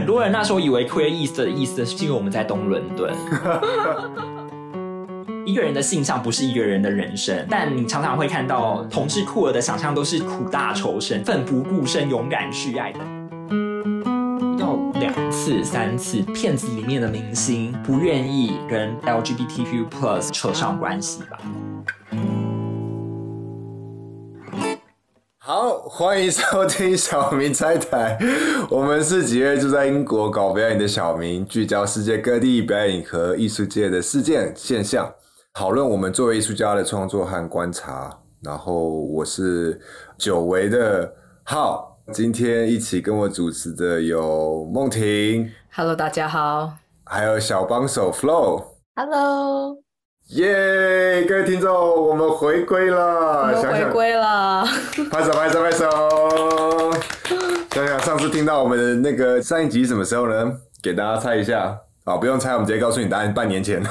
很多人那时候以为 queer east 的意思是因为我们在东伦敦。一个人的性向不是一个人的人生，但你常常会看到同志酷儿的想象都是苦大仇深、奋不顾身、勇敢去爱的。要两次、三次，片子里面的明星不愿意跟 LGBTQ plus 扯上关系吧？欢迎收听小明拆台。我们是几位住在英国搞表演的小明，聚焦世界各地表演和艺术界的事件现象，讨论我们作为艺术家的创作和观察。然后我是久违的浩，今天一起跟我主持的有梦婷，Hello，大家好。还有小帮手 Flow。耶各位听众，我们回归我了，们回想想归了。拍手拍手拍手！想想上次听到我们的那个上一集什么时候呢？给大家猜一下啊，不用猜，我们直接告诉你答案，半年前。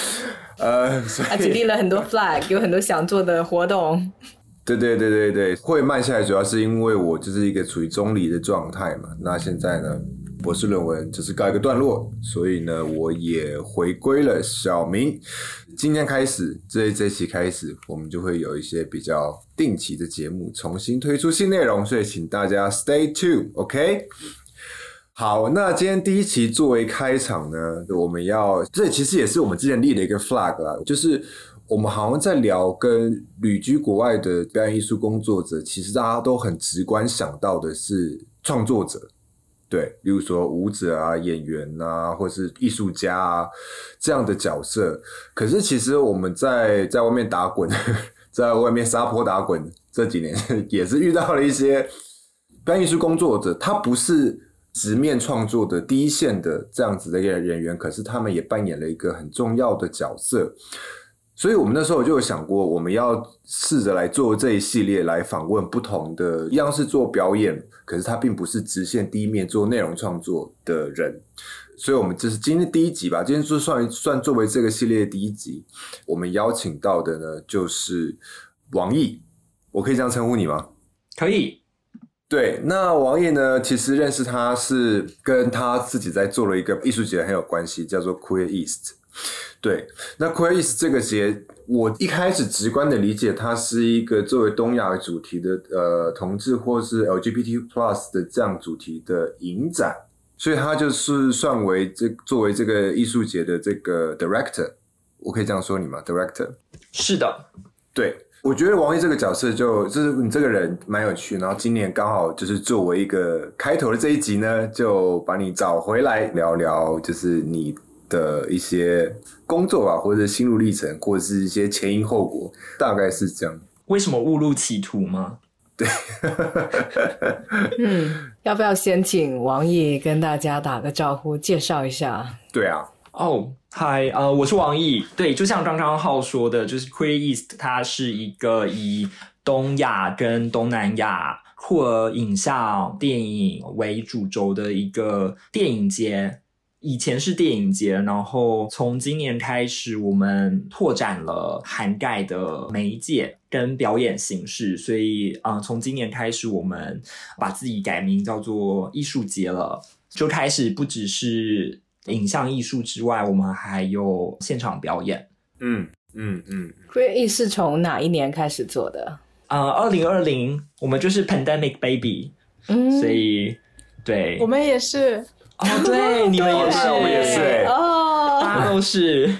呃，所他举以例了很多 flag，有很多想做的活动。对对对对对，会慢下来主要是因为我就是一个处于中离的状态嘛。那现在呢，博士论文只是告一个段落，所以呢，我也回归了小明。今天开始，这这期开始，我们就会有一些比较定期的节目，重新推出新内容，所以请大家 stay tuned，OK？、好，那今天第一期作为开场呢，我们要这其实也是我们之前立的一个 flag 啦，就是我们好像在聊跟旅居国外的表演艺术工作者，其实大家都很直观想到的是创作者，对，例如说舞者啊、演员啊，或是艺术家啊这样的角色。可是其实我们在在外面打滚，在外面撒泼打滚这几年，也是遇到了一些表演艺术工作者，他不是直面创作的第一线的这样子的一个人员，可是他们也扮演了一个很重要的角色。所以我们那时候就有想过，我们要试着来做这一系列，来访问不同的，一样是做表演，可是他并不是直线第一面做内容创作的人。所以，我们这是今天第一集吧，今天就算算作为这个系列的第一集，我们邀请到的呢就是王毅，我可以这样称呼你吗？可以，对，那王毅呢？其实认识他是跟他自己在做了一个艺术节很有关系，叫做 Queer East。对，那 East 这个节，我一开始直观的理解，它是一个作为东亚主题的呃同志或是 LGBT Plus 的这样主题的影展，所以它就是算为这作为这个艺术节的这个 Director，我可以这样说你吗？Director。是的，对，我觉得王毅这个角色就就是你这个人蛮有趣，然后今年刚好就是作为一个开头的这一集呢，就把你找回来聊聊，就是你的一些工作吧，或者心路历程，或者是一些前因后果，大概是这样。为什么误入歧途吗？对嗯，要不要先请王毅跟大家打个招呼，介绍一下？对啊，哦，嗨，呃，我是王毅。对，就像刚刚浩说的，就是 Queer East，它是一个以东亚跟东南亚酷儿影像电影为主轴的一个电影节。以前是电影节，然后从今年开始，我们拓展了涵盖的媒介跟表演形式，所以，嗯、从今年开始，我们把自己改名叫做艺术节了，就开始不只是影像艺术之外，我们还有现场表演。嗯嗯嗯，Queer E 是从哪一年开始做的？呃，二零二零我们就是 Pandemic Baby，、嗯所以对，我们也是，哦，对，你们也是，对我们也是欸哦。大家都是，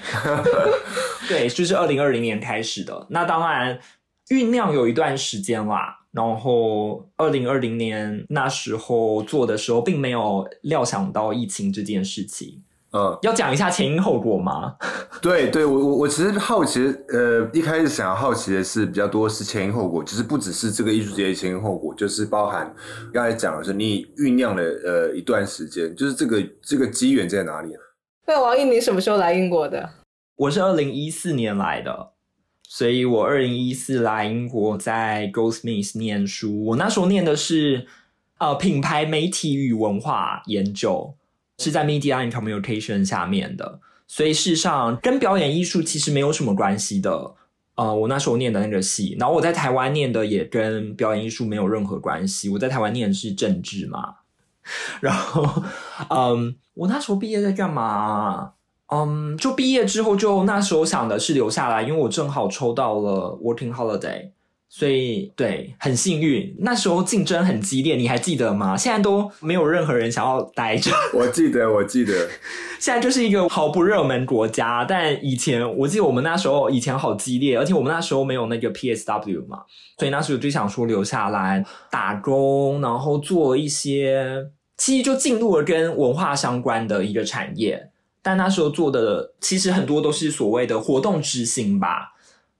对，就是二零二零年开始的。那当然酝酿有一段时间啦。然后二零二零年那时候做的时候，并没有料想到疫情这件事情。呃，要讲一下前因后果吗？对对，我我我其实好奇，呃，一开始想要好奇的是比较多是前因后果，就是不只是这个艺术节的前因后果，就是包含刚才讲的是你酝酿了呃一段时间，就是这个这个机缘在哪里？那王毅，你什么时候来英国的？我是二零一四年来的，所以我二零一四来英国，在 Goldsmith 念书。我那时候念的是呃品牌媒体与文化研究，是在 Media and Communication 下面的，所以事实上跟表演艺术其实没有什么关系的。呃，我那时候念的那个系，然后我在台湾念的也跟表演艺术没有任何关系。我在台湾念的是政治嘛，然后，嗯，我那时候毕业在干嘛？嗯，就毕业之后，就那时候想的是留下来，因为我正好抽到了 working holiday。所以，对，很幸运。那时候竞争很激烈，你还记得吗？现在都没有任何人想要待着。我记得，我记得。现在就是一个毫不热门国家，但以前我记得我们那时候以前好激烈，而且我们那时候没有那个 PSW 嘛，所以那时候就想说留下来打工，然后做一些，其实就进入了跟文化相关的一个产业。但那时候做的其实很多都是所谓的活动执行吧。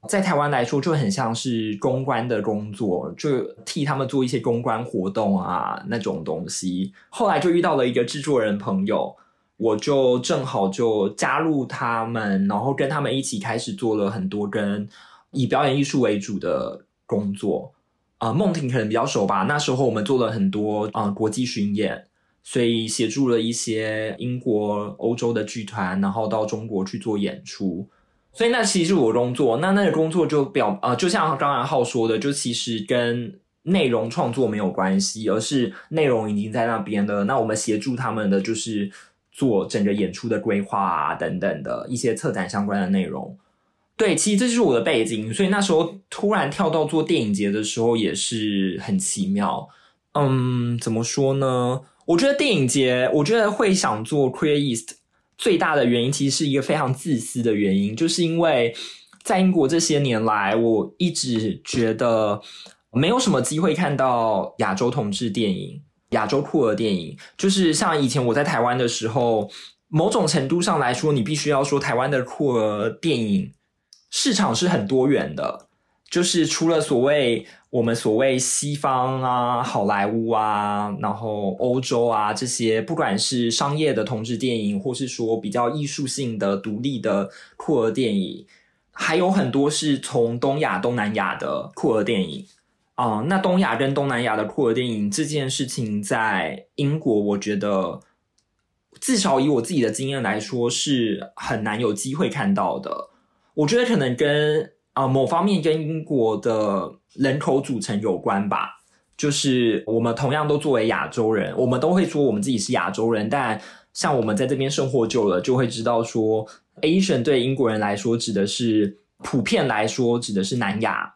在台湾来说，就很像是公关的工作，就替他们做一些公关活动啊那种东西。后来就遇到了一个制作人朋友，我就正好就加入他们，然后跟他们一起开始做了很多跟以表演艺术为主的工作。啊，梦婷可能比较熟吧。那时候我们做了很多啊国际巡演，所以协助了一些英国、欧洲的剧团，然后到中国去做演出。所以那其实是我工作，那那个工作就表呃，就像刚才浩说的，就其实跟内容创作没有关系，而是内容已经在那边了。那我们协助他们的就是做整个演出的规划啊，等等的一些策展相关的内容。对，其实这就是我的背景。所以那时候突然跳到做电影节的时候，也是很奇妙。嗯，怎么说呢？我觉得电影节，我觉得会想做 Queer East。最大的原因其实是一个非常自私的原因，就是因为在英国这些年来，我一直觉得没有什么机会看到亚洲同志电影、亚洲酷儿电影。就是像以前我在台湾的时候，某种程度上来说，你必须要说台湾的酷儿电影市场是很多元的。就是除了所谓我们所谓西方啊、好莱坞啊，然后欧洲啊这些，不管是商业的同志电影，或是说比较艺术性的独立的酷儿电影，还有很多是从东亚、东南亚的酷儿电影啊。那东亚跟东南亚的酷儿电影这件事情，在英国，我觉得至少以我自己的经验来说，是很难有机会看到的。我觉得可能跟啊，某方面跟英国的人口组成有关吧，就是我们同样都作为亚洲人，我们都会说我们自己是亚洲人，但像我们在这边生活久了，就会知道说，Asian 对英国人来说指的是普遍来说指的是南亚，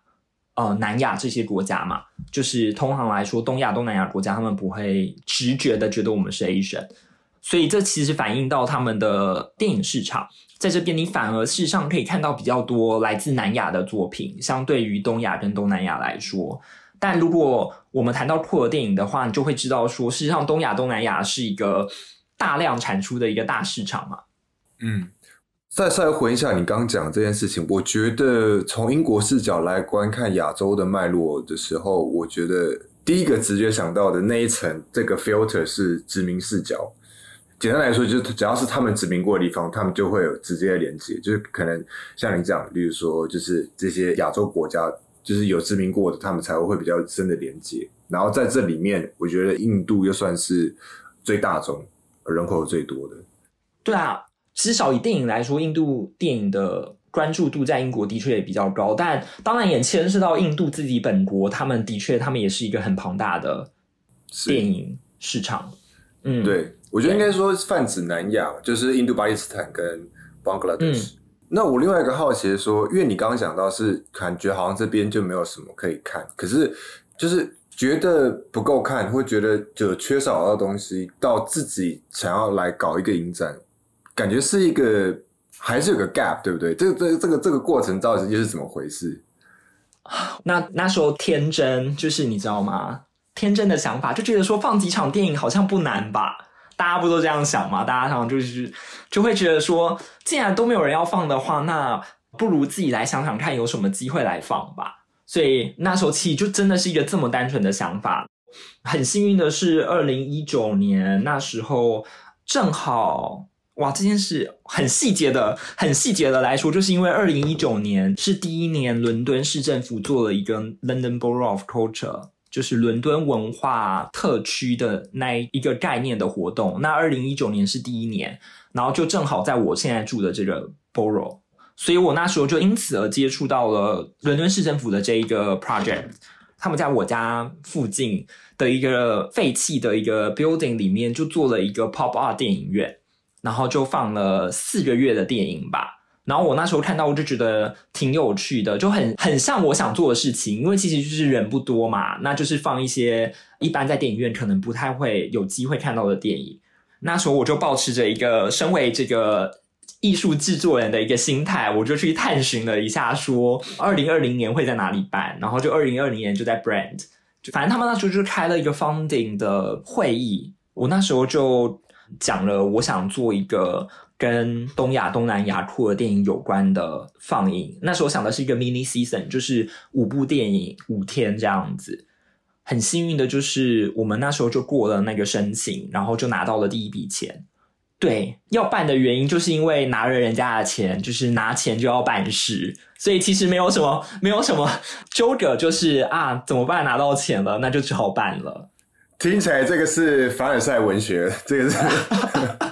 呃，南亚这些国家嘛，就是通常来说，东亚、东南亚国家他们不会直觉的觉得我们是 Asian，所以这其实反映到他们的电影市场。在这边，你反而事实上可以看到比较多来自南亚的作品，相对于东亚跟东南亚来说。但如果我们谈到酷儿电影的话，你就会知道说，事实上东亚、东南亚是一个大量产出的一个大市场嘛。嗯，再再回一下你刚刚讲这件事情，我觉得从英国视角来观看亚洲的脉络的时候，我觉得第一个直觉想到的那一层这个 filter 是殖民视角。简单来说，就是只要是他们殖民过的地方，他们就会有直接的连接。就是可能像你讲，例如说，就是这些亚洲国家，就是有殖民过的，他们才会会比较深的连接。然后在这里面，我觉得印度又算是最大众、人口最多的。对啊，至少以电影来说，印度电影的关注度在英国的确也比较高。但当然也牵涉到印度自己本国，他们的确，他们也是一个很庞大的电影市场。嗯，对。我觉得应该说泛指南亚，就是印度、巴基斯坦跟邦格拉德什。那我另外一个好奇是说，因为你刚刚讲到是感觉好像这边就没有什么可以看，可是就是觉得不够看，会觉得就缺少到东西，到自己想要来搞一个影展，感觉是一个还是有个 gap，对不对？这这这个这个过程到底又是怎么回事？那那时候天真，就是你知道吗？天真的想法就觉得说放几场电影好像不难吧。大家不都这样想吗？大家常常就是就会觉得说，既然都没有人要放的话，那不如自己来想想看有什么机会来放吧。所以那时候其实就真的是一个这么单纯的想法。很幸运的是，二零一九年那时候正好哇，这件事很细节的、很细节的来说，就是因为二零一九年是第一年，伦敦市政府做了一个 London Borough of Culture。就是伦敦文化特区的那一个概念的活动。那二零一九年是第一年，然后就正好在我现在住的这个 borough，所以我那时候就因此而接触到了伦敦市政府的这一个 project。他们在我家附近的一个废弃的一个 building 里面，就做了一个 pop art 电影院，然后就放了四个月的电影吧。然后我那时候看到，我就觉得挺有趣的，就很很像我想做的事情。因为其实就是人不多嘛，那就是放一些一般在电影院可能不太会有机会看到的电影。那时候我就保持着一个身为这个艺术制作人的一个心态，我就去探寻了一下，说二零二零年会在哪里办。然后就二零二零年就在 Brand，就反正他们那时候就开了一个 Funding 的会议。我那时候就讲了，我想做一个。跟东亚、东南亚酷的电影有关的放映，那时候想的是一个 mini season，就是五部电影五天这样子。很幸运的就是我们那时候就过了那个申请，然后就拿到了第一笔钱。对，要办的原因就是因为拿了人家的钱，就是拿钱就要办事，所以其实没有什么没有什么纠葛，就是啊怎么办？拿到钱了，那就只好办了。听起来这个是凡尔赛文学，这个是。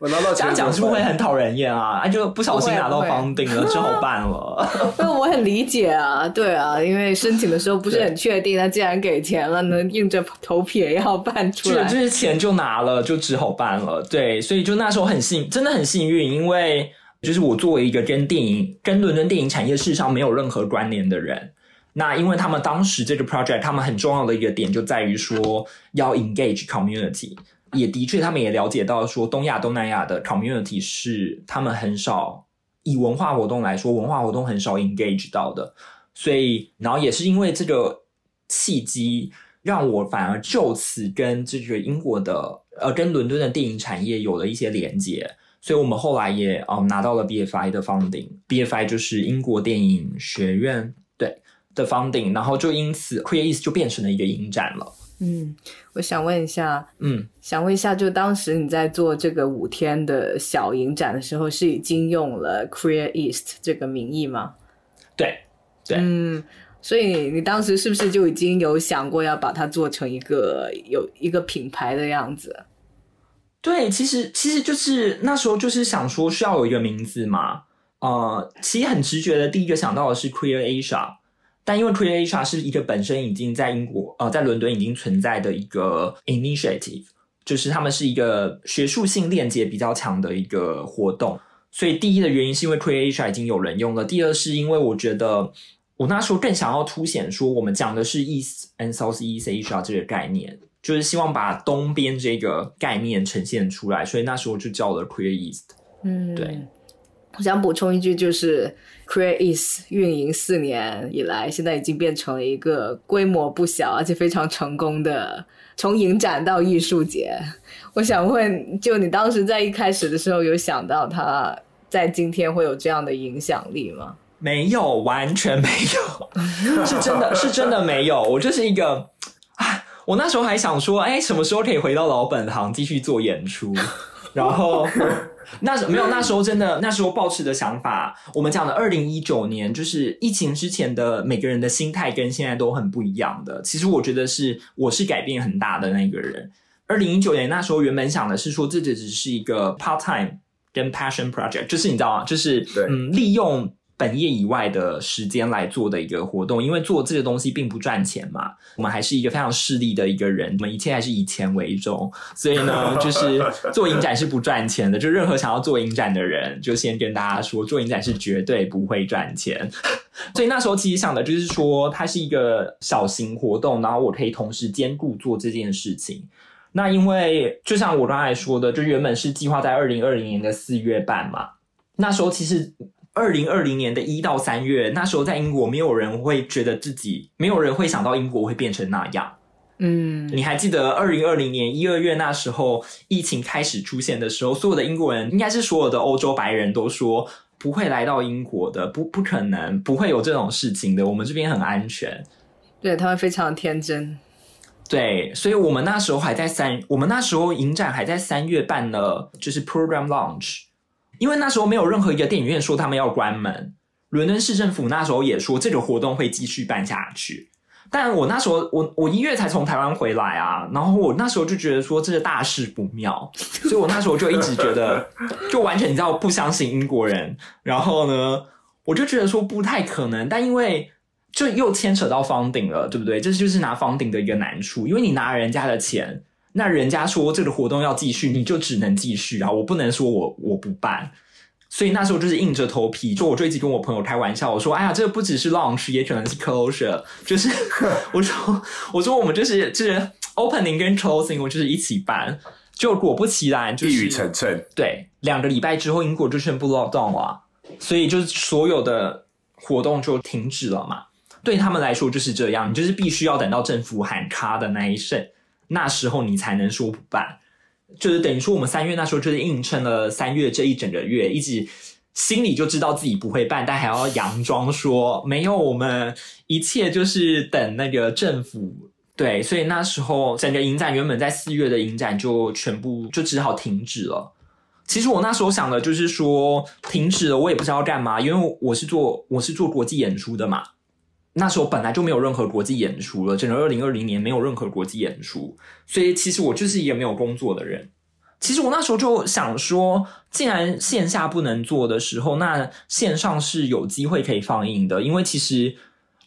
我拿到这样讲是不是会很讨人厌啊？啊，就不小心拿到房顶了，只好办了。那我很理解啊，对啊，因为申请的时候不是很确定，那既然给钱了，能硬着头皮也要办出来。就是钱就拿了，就只好办了。对，所以就那时候很幸，真的很幸运，因为就是我作为一个跟电影、跟伦敦电影产业市场没有任何关联的人，那因为他们当时这个 project，他们很重要的一个点就在于说要 engage community。也的确，他们也了解到说，东亚、东南亚的 community 是他们很少以文化活动来说，文化活动很少 engage 到的。所以，然后也是因为这个契机，让我反而就此跟这个英国的呃，跟伦敦的电影产业有了一些连接。所以我们后来也嗯拿到了 BFI 的 funding，BFI 就是英国电影学院对的 funding，然后就因此 Create 就变成了一个影展了。嗯，我想问一下，嗯，想问一下，就当时你在做这个五天的小影展的时候，是已经用了 Create East 这个名义吗？对，对，嗯，所以你当时是不是就已经有想过要把它做成一个有一个品牌的样子？对，其实其实就是那时候就是想说需要有一个名字嘛，呃，其实很直觉的第一个想到的是 Create Asia。但因为 Create HR 是一个本身已经在英国呃在伦敦已经存在的一个 initiative，就是他们是一个学术性链接比较强的一个活动，所以第一的原因是因为 Create HR 已经有人用了，第二是因为我觉得我那时候更想要凸显说我们讲的是 East and South East Asia 这个概念，就是希望把东边这个概念呈现出来，所以那时候就叫了 Create East。嗯，对。我想补充一句，就是 Create East 运营四年以来，现在已经变成了一个规模不小而且非常成功的从影展到艺术节。我想问，就你当时在一开始的时候，有想到它在今天会有这样的影响力吗？没有，完全没有，是真的是真的没有。我就是一个，啊，我那时候还想说，哎，什么时候可以回到老本行继续做演出？然后。那时没有，那时候真的，那时候抱持的想法，我们讲的二零一九年，就是疫情之前的每个人的心态跟现在都很不一样的。其实我觉得是我是改变很大的那个人。二零一九年那时候原本想的是说，这只只是一个 part time 跟 passion project，就是你知道吗？就是嗯，利用。本业以外的时间来做的一个活动，因为做这个东西并不赚钱嘛。我们还是一个非常势利的一个人，我们一切还是以钱为重，所以呢，就是 做影展是不赚钱的。就任何想要做影展的人，就先跟大家说，做影展是绝对不会赚钱。所以那时候其实想的就是说，它是一个小型活动，然后我可以同时兼顾做这件事情。那因为就像我刚才说的，就原本是计划在二零二零年的四月办嘛，那时候其实。二零二零年的一到三月，那时候在英国，没有人会觉得自己，没有人会想到英国会变成那样。嗯，你还记得二零二零年一二月那时候疫情开始出现的时候，所有的英国人，应该是所有的欧洲白人都说不会来到英国的，不不可能，不会有这种事情的，我们这边很安全。对他们非常天真。对，所以我们那时候还在三，我们那时候影展还在三月办了，就是 program launch。因为那时候没有任何一个电影院说他们要关门，伦敦市政府那时候也说这个活动会继续办下去。但我那时候我我一月才从台湾回来啊，然后我那时候就觉得说这个大事不妙，所以我那时候就一直觉得 就完全你知道不相信英国人。然后呢，我就觉得说不太可能。但因为就又牵扯到方顶了，对不对？这就是拿方顶的一个难处，因为你拿人家的钱，那人家说这个活动要继续，你就只能继续啊，我不能说我我不办。所以那时候就是硬着头皮，就我就一直跟我朋友开玩笑，我说：“哎呀，这个不只是 launch，也可能是 closure。”就是 我说我说我们就是就是 opening 跟 closing，我就是一起办。就果不其然，就一语成谶。对，两个礼拜之后，英国就宣布 lockdown 了，所以就是所有的活动就停止了嘛。对他们来说就是这样，你就是必须要等到政府喊卡的那一瞬，那时候你才能说不办。就是等于说，我们三月那时候就是硬撑了三月这一整个月，一直心里就知道自己不会办，但还要佯装说没有，我们一切就是等那个政府。对，所以那时候整个影展原本在四月的影展就全部就只好停止了。其实我那时候想的就是说停止了，我也不知道干嘛，因为我是做我是做国际演出的嘛。那时候本来就没有任何国际演出了，整个二零二零年没有任何国际演出，所以其实我就是一个没有工作的人。其实我那时候就想说，既然线下不能做的时候，那线上是有机会可以放映的，因为其实。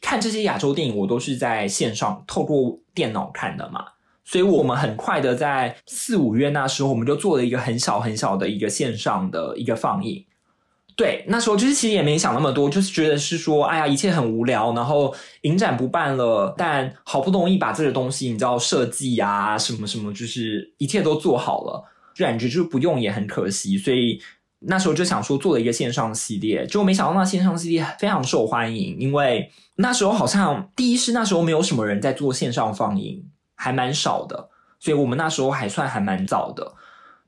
看这些亚洲电影，我都是在线上透过电脑看的嘛，所以我们很快的在四五月那时候，我们就做了一个很小很小的一个线上的一个放映。对，那时候就是其实也没想那么多，就是觉得是说，哎呀，一切很无聊，然后影展不办了，但好不容易把这个东西，你知道设计啊什么什么，就是一切都做好了，感觉就是不用也很可惜，所以。那时候就想说做了一个线上系列，结果没想到那线上系列非常受欢迎，因为那时候好像第一是那时候没有什么人在做线上放映，还蛮少的，所以我们那时候还算还蛮早的，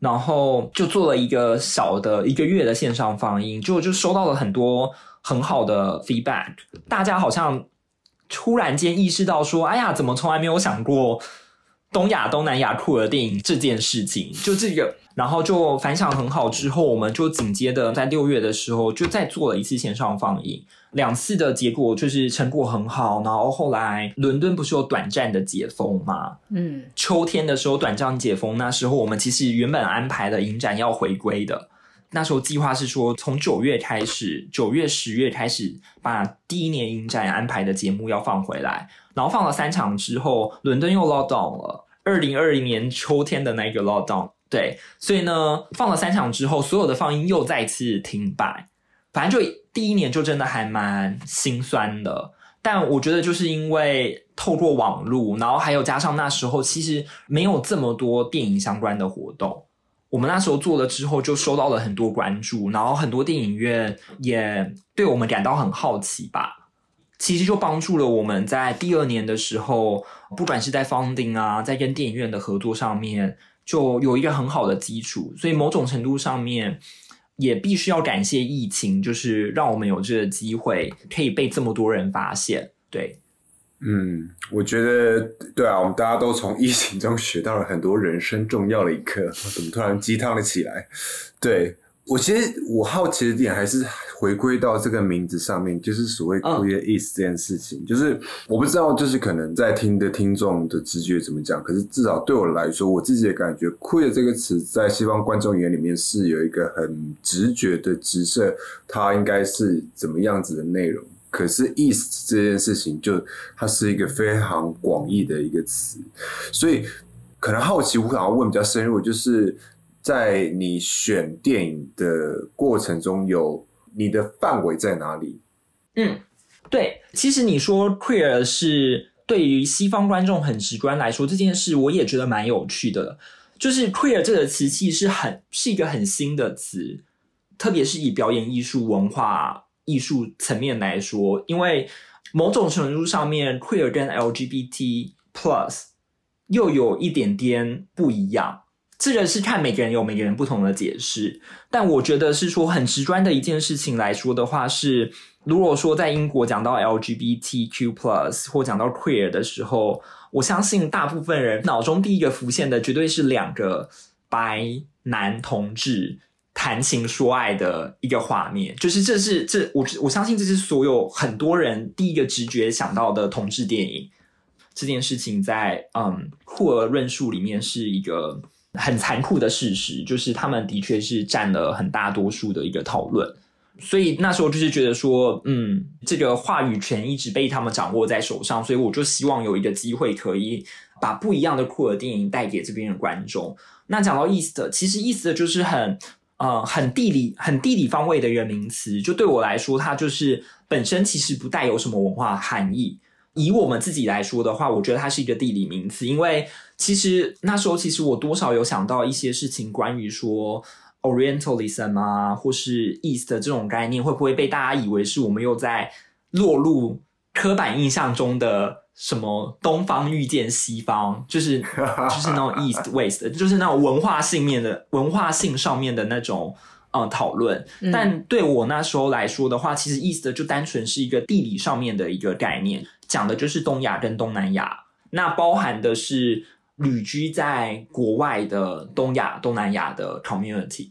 然后就做了一个小的一个月的线上放映，就就收到了很多很好的 feedback，大家好像突然间意识到说，哎呀，怎么从来没有想过东亚东南亚酷儿电影这件事情，就这个。然后就反响很好，之后我们就紧接着在六月的时候就再做了一次线上放映，两次的结果就是成果很好。然后后来伦敦不是有短暂的解封吗？嗯，秋天的时候短暂解封，那时候我们其实原本安排的影展要回归的，那时候计划是说从九月开始，九月十月开始把第一年影展安排的节目要放回来，然后放了三场之后，伦敦又 lock down 了，二零二零年秋天的那个 lock down。对，所以呢，放了三场之后，所有的放映又再次停摆。反正就第一年就真的还蛮心酸的。但我觉得就是因为透过网络，然后还有加上那时候其实没有这么多电影相关的活动，我们那时候做了之后就收到了很多关注，然后很多电影院也对我们感到很好奇吧。其实就帮助了我们在第二年的时候，不管是在 funding 啊，在跟电影院的合作上面。就有一个很好的基础，所以某种程度上面也必须要感谢疫情，就是让我们有这个机会可以被这么多人发现。对，嗯，我觉得对啊，我们大家都从疫情中学到了很多人生重要的一课。怎么突然鸡汤了起来？对。我其实我好奇的点还是回归到这个名字上面，就是所谓 queer is 这件事情，就是我不知道，就是可能在听的听众的直觉怎么讲，可是至少对我来说，我自己的感觉，queer 这个词在西方观众眼里面是有一个很直觉的直射，它应该是怎么样子的内容。可是 is 这件事情，就它是一个非常广义的一个词，所以可能好奇，我想要问比较深入，就是。在你选电影的过程中，有你的范围在哪里？嗯，对，其实你说 queer 是对于西方观众很直观来说这件事，我也觉得蛮有趣的。就是 queer 这个词其实是很是一个很新的词，特别是以表演艺术、文化艺术层面来说，因为某种程度上面，queer 跟 LGBT plus 又有一点点不一样。这个是看每个人有每个人不同的解释，但我觉得是说很直观的一件事情来说的话，是如果说在英国讲到 LGBTQ plus 或讲到 queer 的时候，我相信大部分人脑中第一个浮现的绝对是两个白男同志谈情说爱的一个画面，就是这是这我我相信这是所有很多人第一个直觉想到的同志电影这件事情，在嗯库尔论述里面是一个。很残酷的事实就是，他们的确是占了很大多数的一个讨论。所以那时候就是觉得说，嗯，这个话语权一直被他们掌握在手上，所以我就希望有一个机会可以把不一样的酷儿电影带给这边的观众。那讲到 East，其实 East 就是很呃很地理很地理方位的一个名词，就对我来说，它就是本身其实不带有什么文化含义。以我们自己来说的话，我觉得它是一个地理名词，因为其实那时候其实我多少有想到一些事情，关于说。Orientalism 啊，或是 East 这种概念，会不会被大家以为是我们又在落入刻板印象中的什么东方遇见西方，就是 就是那种 East West，就是那种文化性面的文化性上面的那种呃讨论。但对我那时候来说的话，其实 East 就单纯是一个地理上面的一个概念，讲的就是东亚跟东南亚，那包含的是。旅居在国外的东亚、东南亚的 community，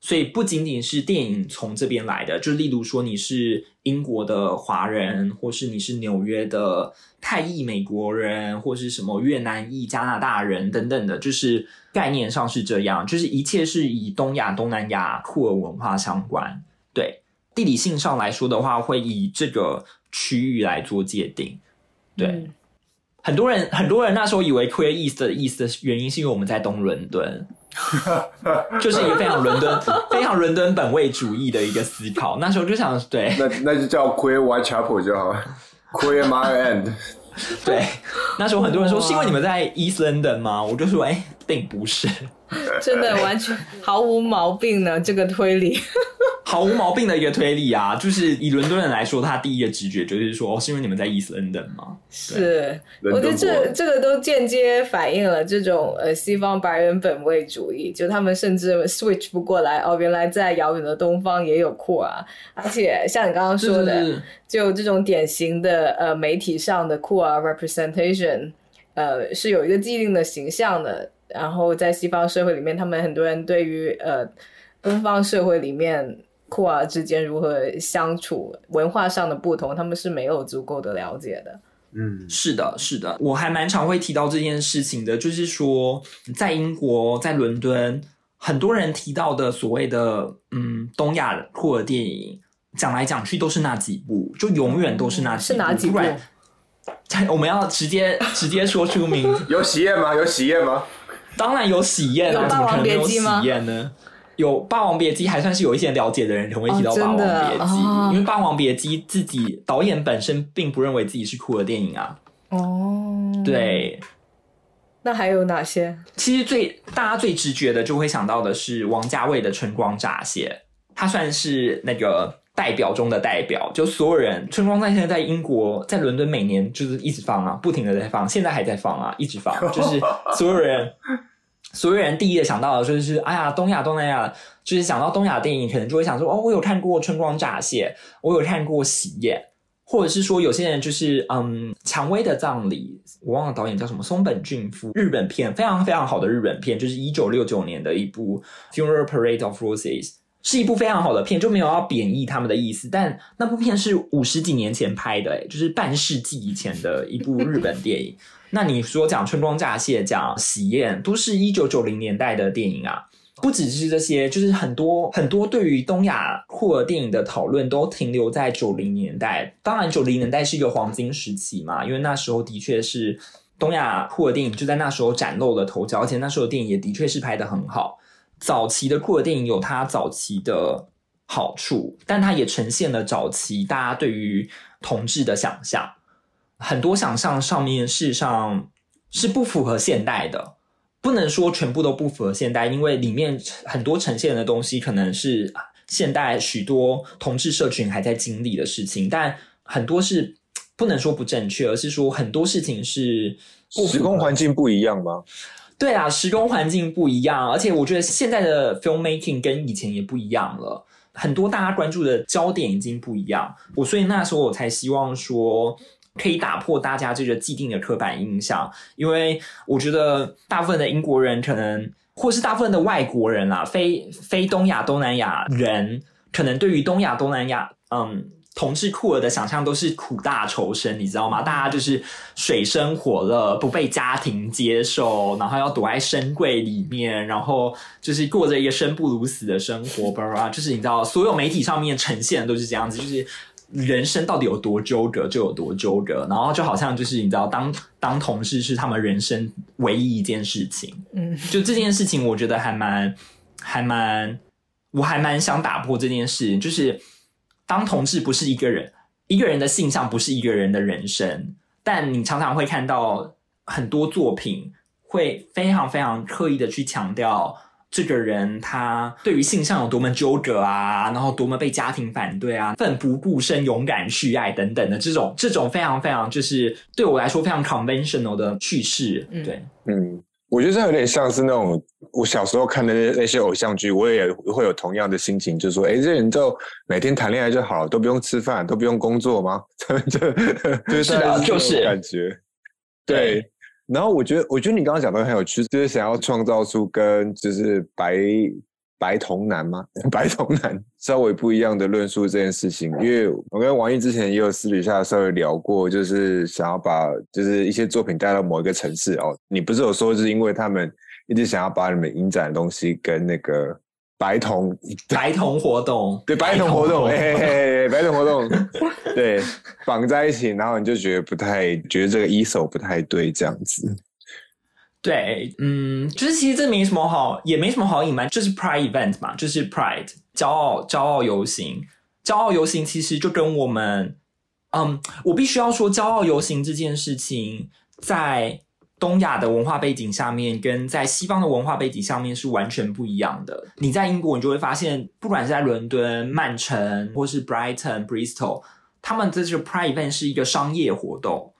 所以不仅仅是电影从这边来的，就例如说你是英国的华人，或是你是纽约的泰裔美国人，或是什么越南裔加拿大人等等的，就是概念上是这样，就是一切是以东亚、东南亚酷儿文化相关。对地理性上来说的话，会以这个区域来做界定。对。很多人很多人那时候以为 Queer East 的意思的原因是因为我们在东伦敦，就是一个非常伦敦、非常伦敦本位主义的一个思考。那时候就想，对，那那就叫 Queer Whitechapel 就好了，Queer My End。对，那时候很多人说是因为你们在 East London 吗？我就说，哎，并不是，真的完全毫无毛病呢，这个推理。毫无毛病的一个推理啊，就是以伦敦人来说，他第一个直觉就是说，哦，是因为你们在 East London 吗？是，我觉得这这个都间接反映了这种呃西方白人本位主义，就他们甚至 switch 不过来，哦，原来在遥远的东方也有酷啊，而且像你刚刚说的，就这种典型的呃媒体上的酷啊 representation，呃是有一个既定的形象的，然后在西方社会里面，他们很多人对于呃东方社会里面。库尔之间如何相处，文化上的不同，他们是没有足够的了解的。嗯，是的，是的，我还蛮常会提到这件事情的，就是说，在英国，在伦敦，很多人提到的所谓的嗯东亚库尔电影，讲来讲去都是那几部，就永远都是那是哪几部？我们要直接 直接说出名，有喜宴吗？有喜宴吗？当然有喜宴啊，怎么可能有喜宴呢？有《霸王别姬》，还算是有一些了解的人，才会提到《霸王别姬》，因为《霸王别姬》自己导演本身并不认为自己是酷儿电影啊。哦，对。那还有哪些？其实最大家最直觉的就会想到的是王家卫的《春光乍泄》，他算是那个代表中的代表。就所有人，《春光乍泄》在英国，在伦敦每年就是一直放啊，不停的在放，现在还在放啊，一直放，就是所有人。所有人第一个想到的就是，哎呀，东亚、东南亚，就是想到东亚电影，可能就会想说，哦，我有看过《春光乍泄》，我有看过《喜宴》，或者是说，有些人就是，嗯，《蔷薇的葬礼》，我忘了导演叫什么，松本俊夫，日本片，非常非常好的日本片，就是一九六九年的一部《Funeral Parade of Roses》，是一部非常好的片，就没有要贬义他们的意思，但那部片是五十几年前拍的，哎，就是半世纪以前的一部日本电影。那你说讲春光乍泄，讲喜宴，都是一九九零年代的电影啊。不只是这些，就是很多很多对于东亚酷儿电影的讨论都停留在九零年代。当然，九零年代是一个黄金时期嘛，因为那时候的确是东亚酷儿电影就在那时候崭露了头角，而且那时候电影也的确是拍的很好。早期的酷儿电影有它早期的好处，但它也呈现了早期大家对于同志的想象。很多想象上面事实上是不符合现代的，不能说全部都不符合现代，因为里面很多呈现的东西可能是现代许多同志社群还在经历的事情，但很多是不能说不正确，而是说很多事情是时空环境不一样吗？对啊，时空环境不一样，而且我觉得现在的 filmmaking 跟以前也不一样了，很多大家关注的焦点已经不一样，我所以那时候我才希望说。可以打破大家这个既定的刻板印象，因为我觉得大部分的英国人可能，或是大部分的外国人啦，非非东亚东南亚人，可能对于东亚东南亚，嗯，同志酷儿的想象都是苦大仇深，你知道吗？大家就是水深火热，不被家庭接受，然后要躲在深柜里面，然后就是过着一个生不如死的生活，巴拉。就是你知道，所有媒体上面呈现的都是这样子，就是人生到底有多纠葛就有多纠葛，然后就好像就是你知道，当当同事是他们人生唯一一件事情。嗯，就这件事情，我觉得还蛮还蛮，我还蛮想打破这件事，就是当同志不是一个人，一个人的性向不是一个人的人生，但你常常会看到很多作品会非常非常刻意的去强调。这个人他对于性向有多么纠葛啊，然后多么被家庭反对啊，奋不顾身、勇敢去爱等等的这种这种非常非常就是对我来说非常 conventional 的叙事，嗯。对，嗯，我觉得这有点像是那种我小时候看的那那些偶像剧，我也会有同样的心情，就是说，哎，这人就每天谈恋爱就好了，都不用吃饭，都不用工作吗？就就是就是感觉，对。然后我觉得，我觉得你刚刚讲的很有趣，就是想要创造出跟就是白白同男吗？白同男稍微不一样的论述这件事情，因为我跟王毅之前也有私底下稍微聊过，就是想要把就是一些作品带到某一个城市哦。你不是有说是因为他们一直想要把你们影展的东西跟那个白同 白同活动，对白同活动，嘿嘿嘿，白同活动，对绑在一起，然后你就觉得不太，觉得这个一手不太对，这样子。对，嗯，就是其实这没什么好，也没什么好隐瞒，就是 Pride event 嘛，就是 Pride 骄傲骄傲游行，骄傲游行其实就跟我们，嗯，我必须要说，骄傲游行这件事情在东亚的文化背景下面，跟在西方的文化背景下面是完全不一样的。你在英国，你就会发现，不管是在伦敦、曼城，或是 Brighton、Bristol，他们的这个 Pride event 是一个商业活动，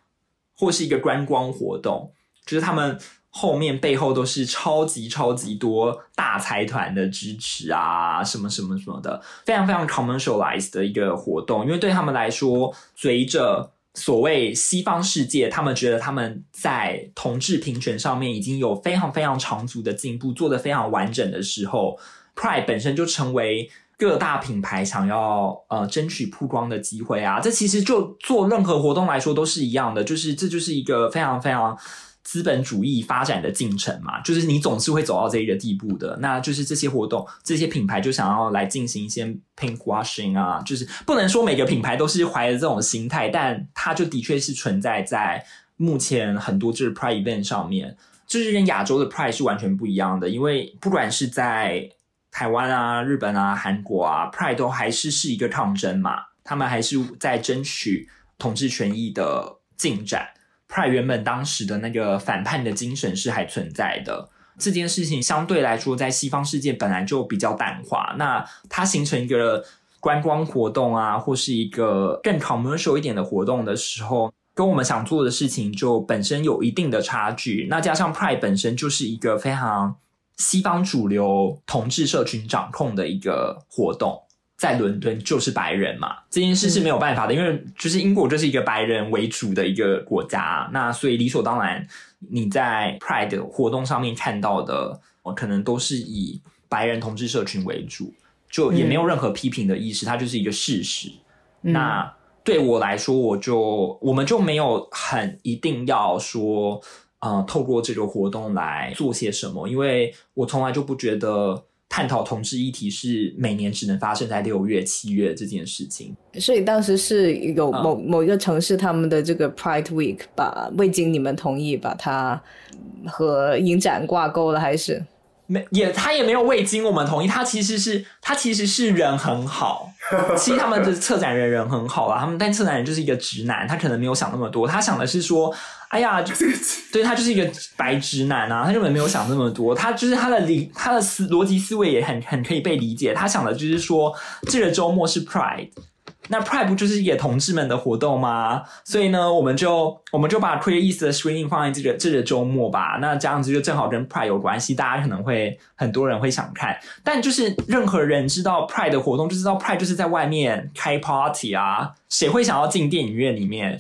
或是一个观光活动，就是他们。后面背后都是超级超级多大财团的支持啊，什么什么什么的，非常非常 commercialized 的一个活动。因为对他们来说，随着所谓西方世界，他们觉得他们在同志平权上面已经有非常非常长足的进步，做得非常完整的时候，Pride 本身就成为各大品牌想要呃争取曝光的机会啊。这其实就做任何活动来说都是一样的，就是这就是一个非常非常。资本主义发展的进程嘛，就是你总是会走到这一个地步的。那就是这些活动，这些品牌就想要来进行一些 pink washing 啊，就是不能说每个品牌都是怀着这种心态，但它就的确是存在在目前很多就是 pride event 上面，就是跟亚洲的 pride 是完全不一样的。因为不管是在台湾啊、日本啊、韩国啊，pride 都还是是一个抗争嘛，他们还是在争取统治权益的进展。Pride 原本当时的那个反叛的精神是还存在的，这件事情相对来说在西方世界本来就比较淡化。那它形成一个观光活动啊，或是一个更 commercial 一点的活动的时候，跟我们想做的事情就本身有一定的差距。那加上 Pride 本身就是一个非常西方主流同志社群掌控的一个活动。在伦敦就是白人嘛，这件事是没有办法的，因为就是英国就是一个白人为主的一个国家，那所以理所当然，你在 Pride 活动上面看到的，可能都是以白人同志社群为主，就也没有任何批评的意识，它就是一个事实。那对我来说，我就我们就没有很一定要说，呃，透过这个活动来做些什么，因为我从来就不觉得。探讨同志议题是每年只能发生在六月、七月这件事情，所以当时是有某某一个城市他们的这个 Pride Week，把未经你们同意把它和影展挂钩了，还是？没也，他也没有未经我们同意。他其实是他其实是人很好，其实他们的策展人人很好啦。他们但策展人就是一个直男，他可能没有想那么多。他想的是说，哎呀，对他就是一个白直男啊，他根本没有想那么多。他就是他的理，他的思逻辑思维也很很可以被理解。他想的就是说，这个周末是 Pride。那 Pride 不就是给同志们的活动吗？所以呢，我们就我们就把 Queer East 的 screening 放在这个这个周末吧。那这样子就正好跟 Pride 有关系，大家可能会很多人会想看。但就是任何人知道 Pride 的活动，就知道 Pride 就是在外面开 party 啊。谁会想要进电影院里面，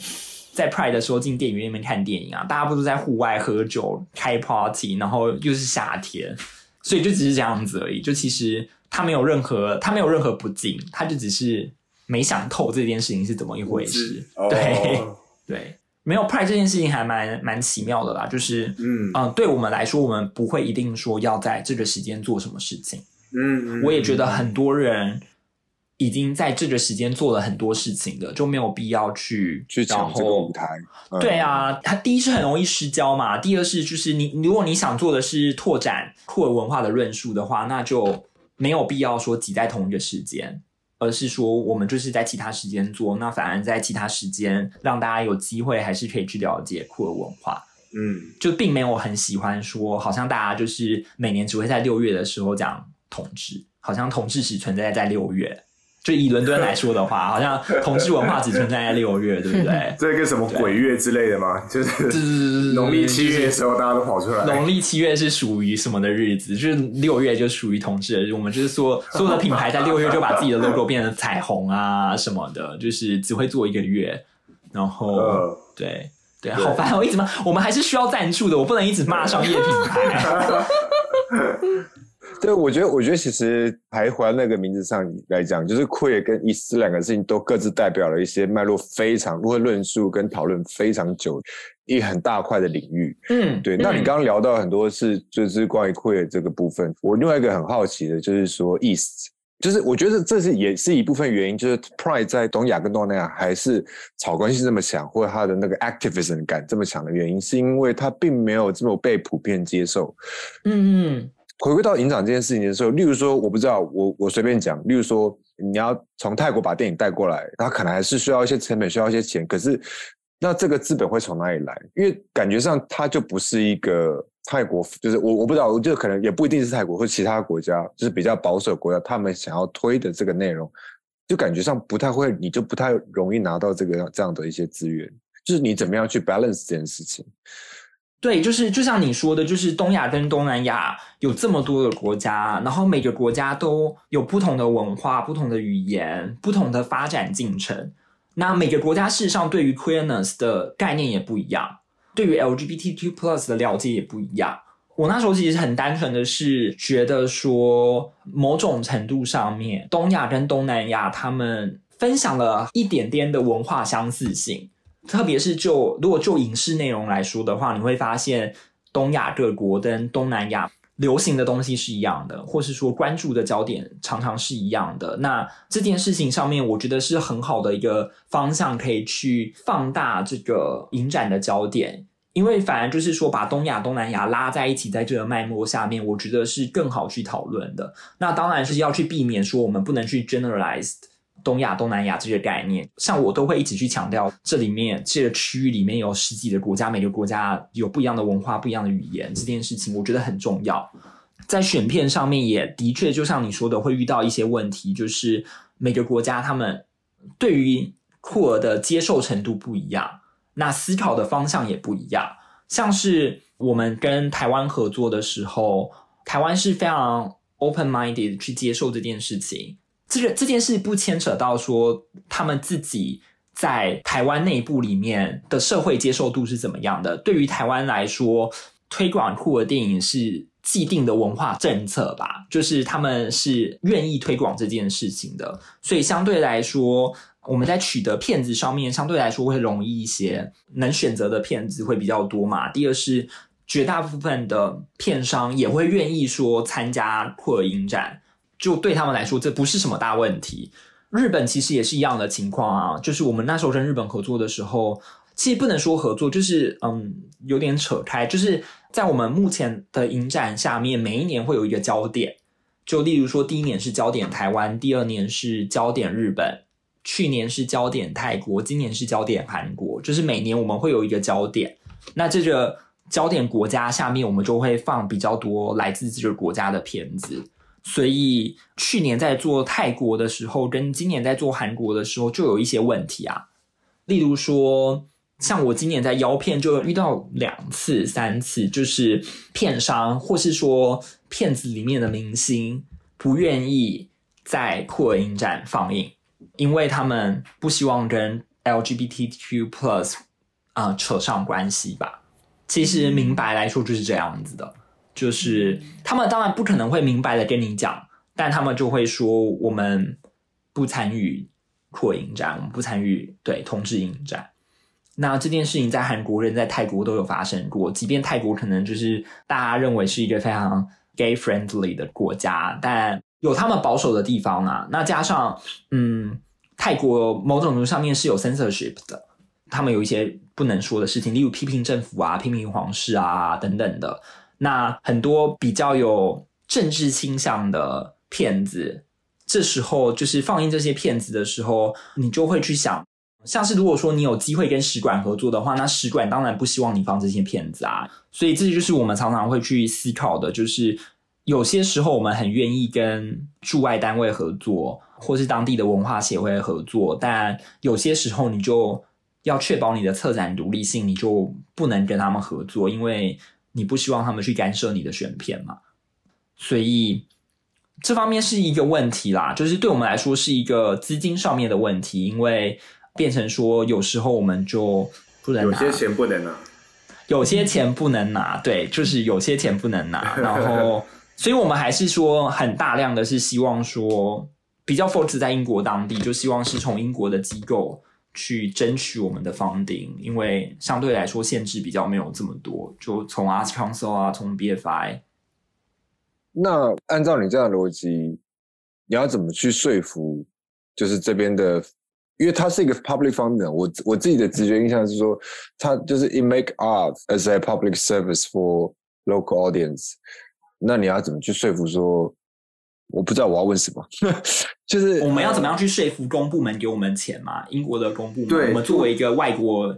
在 Pride 的时候进电影院里面看电影啊？大家不都在户外喝酒开 party，然后又是夏天，所以就只是这样子而已。就其实他没有任何他没有任何不敬，他就只是。没想透这件事情是怎么一回事。哦对对，没有 Pride 这件事情还蛮蛮奇妙的啦，就是嗯嗯、对我们来说，我们不会一定说要在这个时间做什么事情。嗯，我也觉得很多人已经在这个时间做了很多事情的，就没有必要去去抢这个舞台。嗯对，啊，它第一是很容易失焦嘛，第二是就是你如果你想做的是拓展酷儿文化的论述的话，那就没有必要说挤在同一个时间，而是说我们就是在其他时间做，那反而在其他时间让大家有机会还是可以去了解酷儿文化。嗯就并没有很喜欢说，好像大家就是每年只会在六月的时候讲统治，好像统治只存在在六月。就以伦敦来说的话，好像同志文化只存在在六月，对不对？这个什么鬼月之类的吗？就是农历七月的时候，大家都跑出来。农历七月是属于什么的日子？就是六月就属于同志的日子。我们就是说，所有的品牌在六月就把自己的 logo 变成彩虹啊什么的，就是只会做一个月。然后，呃对对，好烦！我一直骂，我们还是需要赞助的，我不能一直骂商业品牌。对，我觉得，我觉得其实还回那个名字上来讲，就是 queer 跟 east 这两个事情都各自代表了一些脉络非常会论述跟讨论非常久一很大块的领域。嗯，对，那你嗯刚刚聊到很多是就是关于 queer 这个部分，我另外一个很好奇的就是说 east。就是我觉得这是也是一部分原因，就是 Pride 在东亚跟东南亚还是草根性这么强，或者他的那个 activism 感这么强的原因，是因为他并没有这么被普遍接受。嗯嗯回归到影展这件事情的时候，例如说，我不知道，我我随便讲，例如说，你要从泰国把电影带过来，它可能还是需要一些成本，需要一些钱，可是那这个资本会从哪里来？因为感觉上它就不是一个泰国，就是我我不知道，我就可能也不一定是泰国或其他国家，就是比较保守国家，他们想要推的这个内容，就感觉上不太会，你就不太容易拿到这个这样的一些资源，就是你怎么样去 balance 这件事情。对，就是就像你说的，就是东亚跟东南亚有这么多的国家，然后每个国家都有不同的文化、不同的语言、不同的发展进程。那每个国家事实上对于 queerness 的概念也不一样，对于 LGBTQ plus 的了解也不一样。我那时候其实很单纯的是觉得说，某种程度上面，东亚跟东南亚他们分享了一点点的文化相似性。特别是就如果就影视内容来说的话，你会发现东亚各国跟东南亚流行的东西是一样的，或是说关注的焦点常常是一样的。那这件事情上面，我觉得是很好的一个方向，可以去放大这个影展的焦点。因为反而就是说，把东亚、东南亚拉在一起，在这个脉络下面，我觉得是更好去讨论的。那当然是要去避免说，我们不能去 generalized 东亚、东南亚这些概念，像我都会一直去强调，这里面这个区域里面有十几个国家，每个国家有不一样的文化、不一样的语言，这件事情我觉得很重要。在选片上面也的确，就像你说的，会遇到一些问题，就是每个国家他们对于酷儿的接受程度不一样，那思考的方向也不一样。像是我们跟台湾合作的时候，台湾是非常 open minded 去接受这件事情。这这件事不牵扯到说他们自己在台湾内部里面的社会接受度是怎么样的。对于台湾来说，推广酷儿电影是既定的文化政策吧，就是他们是愿意推广这件事情的，所以相对来说，我们在取得片子上面相对来说会容易一些，能选择的片子会比较多嘛。第二是绝大部分的片商也会愿意说参加酷儿影展。就对他们来说，这不是什么大问题。日本其实也是一样的情况啊，就是我们那时候跟日本合作的时候，其实不能说合作，就是嗯，有点扯开。就是在我们目前的影展下面，每一年会有一个焦点，就例如说，第一年是焦点台湾，第二年是焦点日本，去年是焦点泰国，今年是焦点韩国，就是每年我们会有一个焦点。那这个焦点国家下面，我们就会放比较多来自这个国家的片子。所以去年在做泰国的时候，跟今年在做韩国的时候，就有一些问题啊。例如说，像我今年在邀片就遇到两次、三次，就是片商或是说片子里面的明星不愿意在酷儿影展放映，因为他们不希望跟 LGBTQ plus 啊、呃、扯上关系吧。其实明白来说就是这样子的。就是他们当然不可能会明白的跟你讲，但他们就会说我们不参与扩影展，我们不参与对同志影展。那这件事情在韩国人在泰国都有发生过，即便泰国可能就是大家认为是一个非常 gay friendly 的国家，但有他们保守的地方啊。那加上嗯，泰国某种程度上面是有 censorship 的，他们有一些不能说的事情，例如批评政府啊、批评皇室啊等等的。那很多比较有政治倾向的片子，这时候就是放映这些片子的时候，你就会去想。像是如果说你有机会跟使馆合作的话，那使馆当然不希望你放这些片子啊。所以这就是我们常常会去思考的，就是有些时候我们很愿意跟驻外单位合作，或是当地的文化协会合作，但有些时候你就要确保你的策展独立性，你就不能跟他们合作，因为你不希望他们去干涉你的选片嘛。所以这方面是一个问题啦，就是对我们来说是一个资金上面的问题，因为。变成说，有时候我们就不能拿，有些钱不能拿，有些钱不能拿，对，就是有些钱不能拿。然后，所以我们还是说，很大量的是希望说，比较 focus 在英国当地，就希望是从英国的机构去争取我们的 funding，因为相对来说限制比较没有这么多，就从 Arts Council 啊，从 BFI。那按照你这样的逻辑，你要怎么去说服，就是这边的？因为它是一个 public funding，我我自己的直觉印象是说，它就是 it make art as a public service for local audience。那你要怎么去说服说？我不知道我要问什么，就是我们要怎么样去说服公部门给我们钱嘛？英国的公部门，对，我们作为一个外国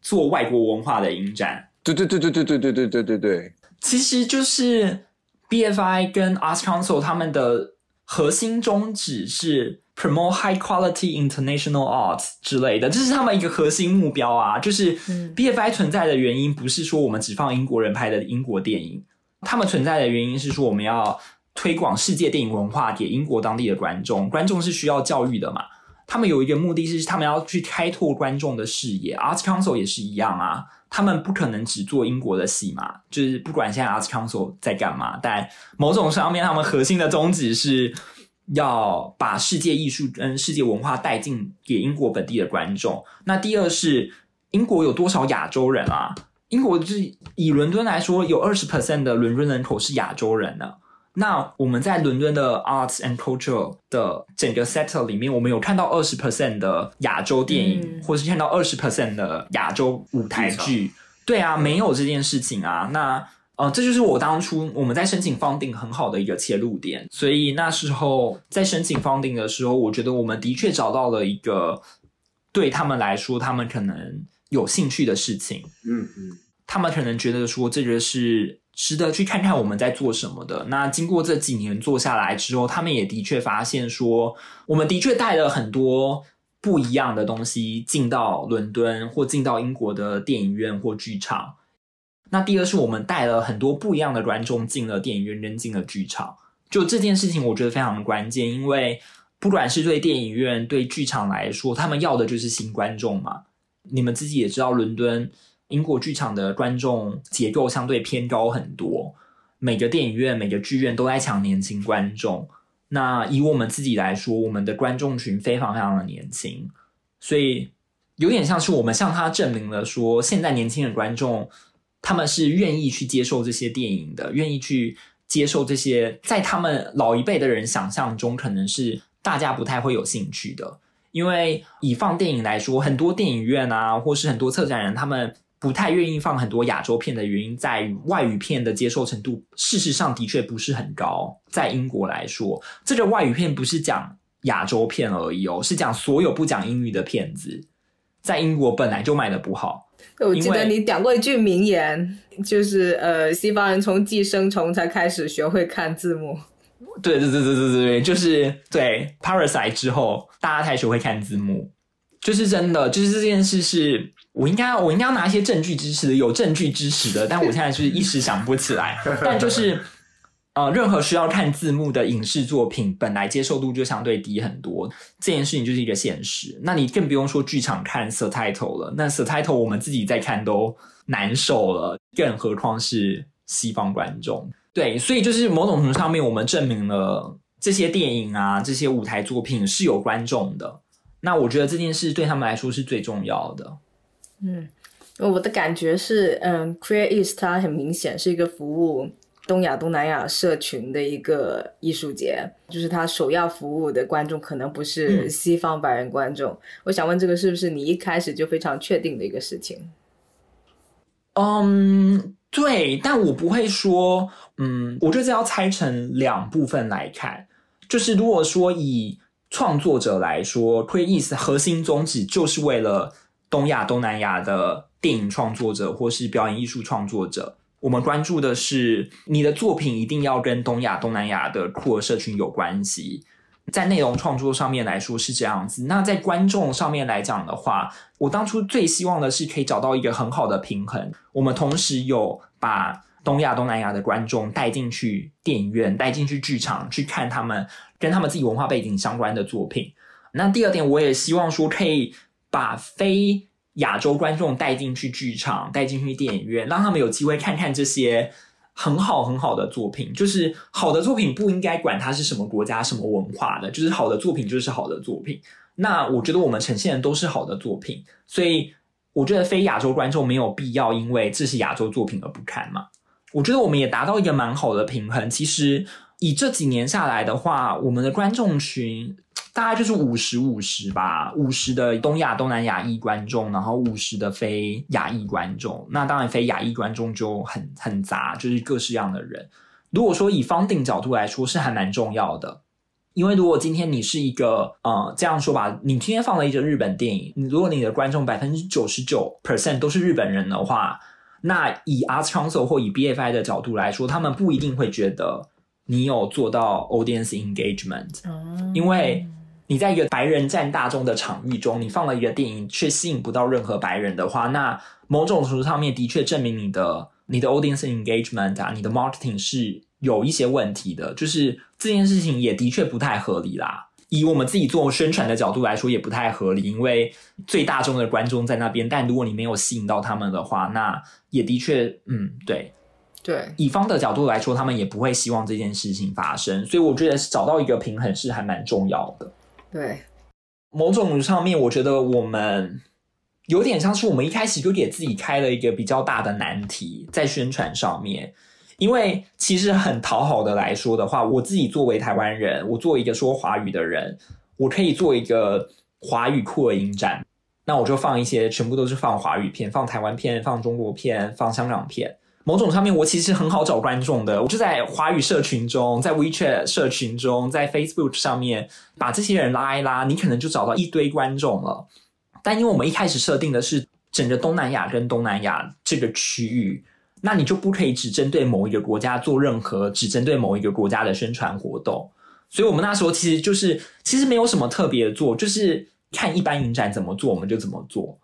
做外国文化的影展，对对对对对对对对对对对，其实就是 BFI 跟 Arts Council 他们的核心宗旨是。promote high quality international art 之类的，这是他们一个核心目标啊。就是 BFI 存在的原因，不是说我们只放英国人拍的英国电影，他们存在的原因是说我们要推广世界电影文化给英国当地的观众。观众是需要教育的嘛？他们有一个目的是，他们要去开拓观众的视野。Arts Council 也是一样啊，他们不可能只做英国的戏嘛。就是不管现在 Arts Council 在干嘛，但某种上面，他们核心的宗旨是。要把世界艺术跟世界文化带进给英国本地的观众。那第二是英国有多少亚洲人啊？英国就是以伦敦来说，有二十 percent 的伦敦人口是亚洲人呢。那我们在伦敦的 arts and culture 的整个 sector 里面，我们有看到二十 percent 的亚洲电影，或是看到二十 percent 的亚洲舞台剧。对啊，没有这件事情啊。那呃，这就是我当初我们在申请 funding 很好的一个切入点，所以那时候在申请 funding 的时候，我觉得我们的确找到了一个对他们来说他们可能有兴趣的事情。嗯嗯，他们可能觉得说这个是值得去看看我们在做什么的。那经过这几年做下来之后，他们也的确发现说，我们的确带了很多不一样的东西进到伦敦或进到英国的电影院或剧场。那第二是我们带了很多不一样的观众进了电影院，扔进了剧场。就这件事情，我觉得非常的关键，因为不管是对电影院、对剧场来说，他们要的就是新观众嘛。你们自己也知道，伦敦、英国剧场的观众结构相对偏高很多，每个电影院、每个剧院都在抢年轻观众。那以我们自己来说，我们的观众群非常非常的年轻，所以有点像是我们向他证明了说，现在年轻的观众。他们是愿意去接受这些电影的，愿意去接受这些在他们老一辈的人想象中可能是大家不太会有兴趣的。因为以放电影来说，很多电影院啊，或是很多策展人，他们不太愿意放很多亚洲片的原因，在于外语片的接受程度，事实上的确不是很高。在英国来说，这个外语片不是讲亚洲片而已哦，是讲所有不讲英语的片子，在英国本来就卖的不好。我记得你讲过一句名言，就是呃，西方人从寄生虫才开始学会看字幕。对对对对对对对，就是对 Parasite 之后，大家才学会看字幕，就是真的，就是这件事是我应该我应该要拿一些证据支持的，有证据支持的，但我 现在就是一时想不起来，但就是。呃，任何需要看字幕的影视作品，本来接受度就相对低很多，这件事情就是一个现实。那你更不用说剧场看 subtitle 了，那 subtitle 我们自己在看都难受了，更何况是西方观众。对，所以就是某种程度上面，我们证明了这些电影啊，这些舞台作品是有观众的。那我觉得这件事对他们来说是最重要的。嗯，我的感觉是，嗯，Create East 它很明显是一个服务东亚、东南亚社群的一个艺术节，就是它首要服务的观众可能不是西方白人观众。我想问，这个是不是你一开始就非常确定的一个事情？嗯，对，但我不会说，嗯，我觉得这要拆成两部分来看，就是如果说以创作者来说，Create East 核心宗旨就是为了。东亚、东南亚的电影创作者或是表演艺术创作者，我们关注的是你的作品一定要跟东亚、东南亚的酷儿社群有关系。在内容创作上面来说是这样子，那在观众上面来讲的话，我当初最希望的是可以找到一个很好的平衡。我们同时有把东亚、东南亚的观众带进去电影院、带进去剧场去看他们跟他们自己文化背景相关的作品。那第二点，我也希望说可以。把非亚洲观众带进去剧场，带进去电影院，让他们有机会看看这些很好很好的作品。就是好的作品不应该管它是什么国家、什么文化的，就是好的作品就是好的作品。那我觉得我们呈现的都是好的作品，所以我觉得非亚洲观众没有必要因为这是亚洲作品而不看嘛。我觉得我们也达到一个蛮好的平衡。其实以这几年下来的话，我们的观众群。大概就是五十五十吧，五十的东亚东南亚裔观众，然后五十的非亚裔观众。那当然非亚裔观众就很很杂，就是各式样的人。如果说以方定角度来说，是还蛮重要的。因为如果今天你是一个呃这样说吧，你今天放了一个日本电影，如果你的观众百分之九十九 percent 都是日本人的话，那以 Arts Council 或以 BFI 的角度来说，他们不一定会觉得你有做到 audience engagement，因为。你在一个白人占大众的场域中，你放了一个电影，却吸引不到任何白人的话，那某种程度上面的确证明你的你的 audience engagement 啊，你的 marketing 是有一些问题的。就是这件事情也的确不太合理啦。以我们自己做宣传的角度来说，也不太合理，因为最大众的观众在那边，但如果你没有吸引到他们的话，那也的确，嗯，对，对，乙方的角度来说，他们也不会希望这件事情发生。所以我觉得找到一个平衡是还蛮重要的。对，某种上面，我觉得我们有点像是我们一开始就给自己开了一个比较大的难题，在宣传上面。因为其实很讨好的来说的话，我自己作为台湾人，我作为一个说华语的人，我可以做一个华语酷儿影展，那我就放一些，全部都是放华语片，放台湾片，放中国片，放香港片。某种上面，我其实很好找观众的。我就在华语社群中，在 WeChat 社群中，在 Facebook 上面把这些人拉一拉，你可能就找到一堆观众了。但因为我们一开始设定的是整个东南亚跟东南亚这个区域，那你就不可以只针对某一个国家做任何只针对某一个国家的宣传活动。所以我们那时候其实就是其实没有什么特别做，就是看一般影展怎么做，我们就怎么做。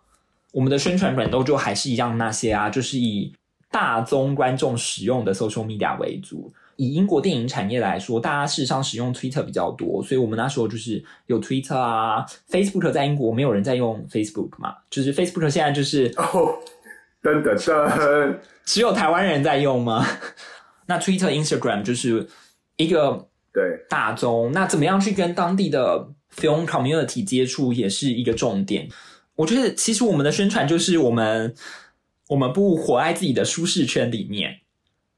我们的宣传软都就还是一样那些啊，就是以。大宗观众使用的 social media 为主。以英国电影产业来说，大家事实上使用 Twitter 比较多，所以我们那时候就是有 Twitter 啊，Facebook 在英国没有人在用 Facebook 嘛，就是 Facebook 现在就是哦，噔噔噔，只有台湾人在用吗？那 Twitter、Instagram 就是一个对大宗，那怎么样去跟当地的 film community 接触也是一个重点。我觉得其实我们的宣传就是我们。我们不活在自己的舒适圈里面，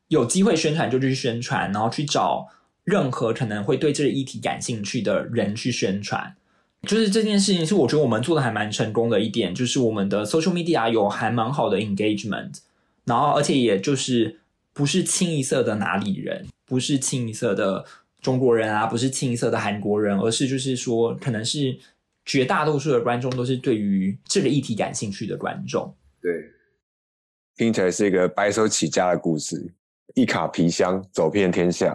有机会宣传就去宣传，然后去找任何可能会对这个议题感兴趣的人去宣传。就是这件事情是我觉得我们做的还蛮成功的一点，就是我们的 social media 有还蛮好的 engagement，然后而且也就是不是清一色的哪里人，不是清一色的中国人啊，不是清一色的韩国人，而是就是说可能是绝大多数的观众都是对于这个议题感兴趣的观众。对。听起来是一个白手起家的故事，一卡皮箱走遍天下。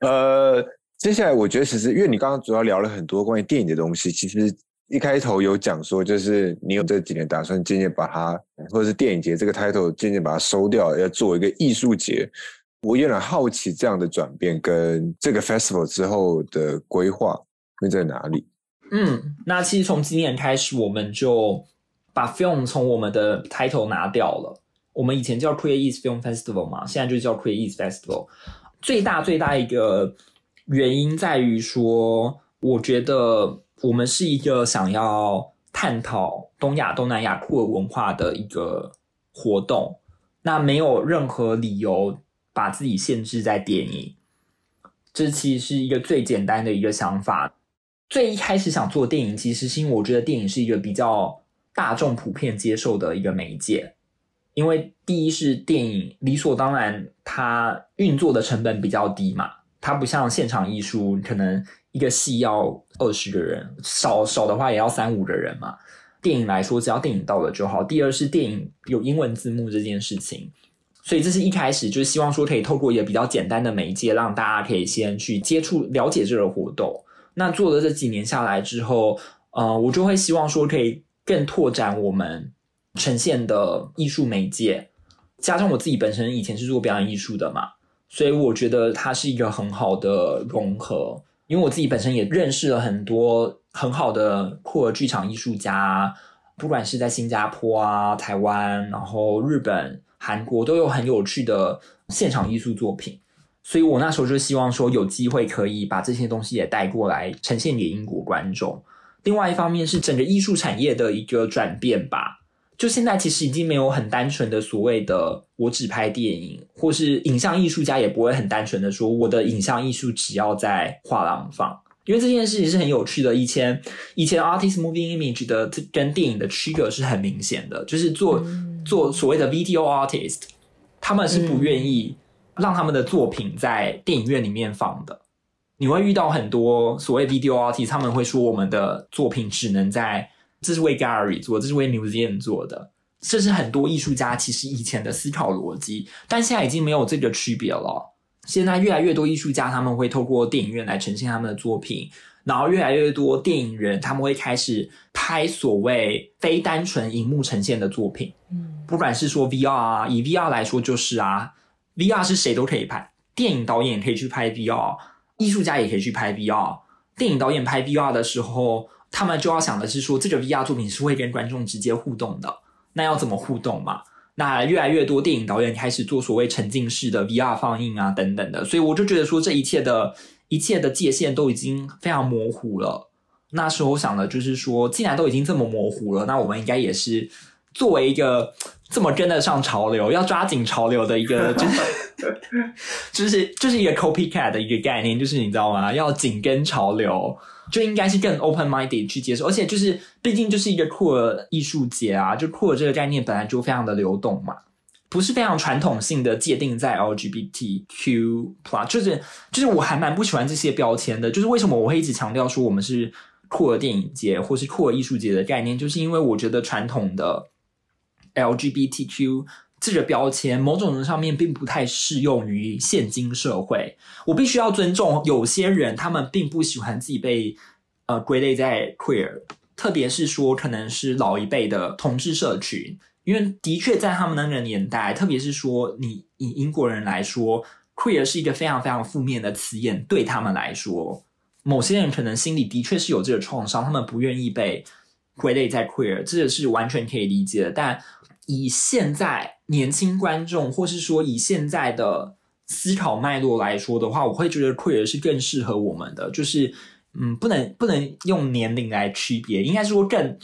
呃，接下来我觉得其实，因为你刚刚主要聊了很多关于电影的东西，其实一开头有讲说，就是你有这几年打算渐渐把它，或者是电影节这个 title 渐渐把它收掉，要做一个艺术节。我有点好奇这样的转变跟这个 festival 之后的规划会在哪里？嗯，那其实从今年开始，我们就把 film 从我们的 title 拿掉了。我们以前叫 Create East Film Festival 嘛，现在就叫 Create East Festival。最大最大一个原因在于说，我觉得我们是一个想要探讨东亚、东南亚酷儿文化的一个活动，那没有任何理由把自己限制在电影。这其实是一个最简单的一个想法。最一开始想做电影，其实是因为我觉得电影是一个比较大众普遍接受的一个媒介。因为第一是电影理所当然，它运作的成本比较低嘛，它不像现场艺术，可能一个戏要二十个人，少少的话也要三五个人嘛。电影来说，只要电影到了就好。第二是电影有英文字幕这件事情，所以这是一开始就是希望说可以透过一个比较简单的媒介，让大家可以先去接触了解这个活动。那做了这几年下来之后，呃，我就会希望说可以更拓展我们。呈现的艺术媒介，加上我自己本身以前是做表演艺术的嘛，所以我觉得它是一个很好的融合。因为我自己本身也认识了很多很好的酷儿剧场艺术家，不管是在新加坡啊、台湾，然后日本、韩国都有很有趣的现场艺术作品。所以我那时候就希望说，有机会可以把这些东西也带过来呈现给英国观众。另外一方面是整个艺术产业的一个转变吧。就现在其实已经没有很单纯的所谓的我只拍电影，或是影像艺术家也不会很单纯的说我的影像艺术只要在画廊放，因为这件事情是很有趣的。以前以前 artist moving image 的跟电影的区隔是很明显的，就是做做所谓的 video artist，他们是不愿意让他们的作品在电影院里面放的。你会遇到很多所谓 video artist，他们会说我们的作品只能在。这是为 gallery 做，这是为 museum 做的，这是很多艺术家其实以前的思考逻辑，但现在已经没有这个区别了。现在越来越多艺术家他们会透过电影院来呈现他们的作品，然后越来越多电影人他们会开始拍所谓非单纯荧幕呈现的作品。嗯，不管是说 VR 啊，以 VR 来说就是啊，VR 是谁都可以拍，电影导演可以去拍 VR，艺术家也可以去拍 VR。电影导演拍 VR 的时候。他们就要想的是说，这个 VR 作品是会跟观众直接互动的，那要怎么互动嘛？那越来越多电影导演开始做所谓沉浸式的 VR 放映啊，等等的，所以我就觉得说，这一切的一切的界限都已经非常模糊了。那时候想的就是说，既然都已经这么模糊了，那我们应该也是作为一个 这么跟得上潮流、要抓紧潮流的一个，就是就是就是一个 copycat 的一个概念，就是你知道吗？要紧跟潮流。就应该是更 open minded 去接受，而且就是毕竟就是一个酷儿艺术节啊，就酷儿这个概念本来就非常的流动嘛，不是非常传统性的界定在 LGBTQ plus，就是就是我还蛮不喜欢这些标签的，就是为什么我会一直强调说我们是酷儿电影节或是酷儿艺术节的概念，就是因为我觉得传统的 LGBTQ。这个标签某种程度上面并不太适用于现今社会。我必须要尊重有些人，他们并不喜欢自己被呃归类在 queer，特别是说可能是老一辈的同志社群，因为的确在他们那个年代，特别是说你以英国人来说，queer 是一个非常非常负面的词眼，对他们来说，某些人可能心里的确是有这个创伤，他们不愿意被归类在 queer，这个是完全可以理解的。但以现在。年轻观众，或是说以现在的思考脉络来说的话，我会觉得 queer 是更适合我们的。就是，嗯，不能不能用年龄来区别，应该说更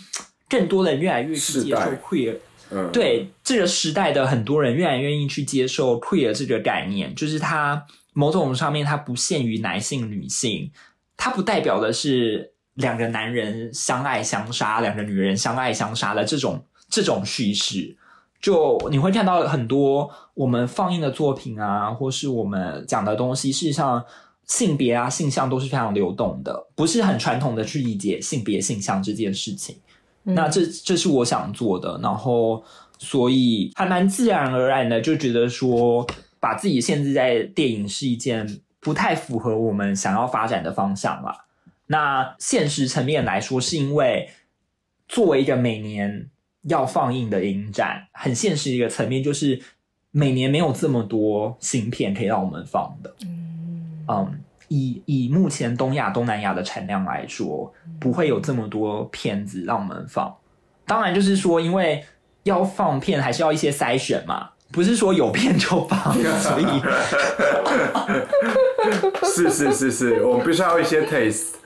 更多人越来越去接受 queer。嗯，对这个时代的很多人越来越愿意去接受 queer 这个概念，就是它某种上面它不限于男性女性，它不代表的是两个男人相爱相杀，两个女人相爱相杀的这种这种叙事。就你会看到很多我们放映的作品啊，或是我们讲的东西，事实上性别啊、性向都是非常流动的，不是很传统的去理解性别性向这件事情。那这这是我想做的，然后所以还蛮自然而然的就觉得说，把自己限制在电影是一件不太符合我们想要发展的方向了。那现实层面来说，是因为作为一个每年。要放映的影展，很现实一个层面，就是每年没有这么多新片可以让我们放的。嗯，以以目前东亚、东南亚的产量来说，不会有这么多片子让我们放。当然，就是说，因为要放片，还是要一些筛选嘛，不是说有片就放。所以，是是是是，我们必须要一些 taste。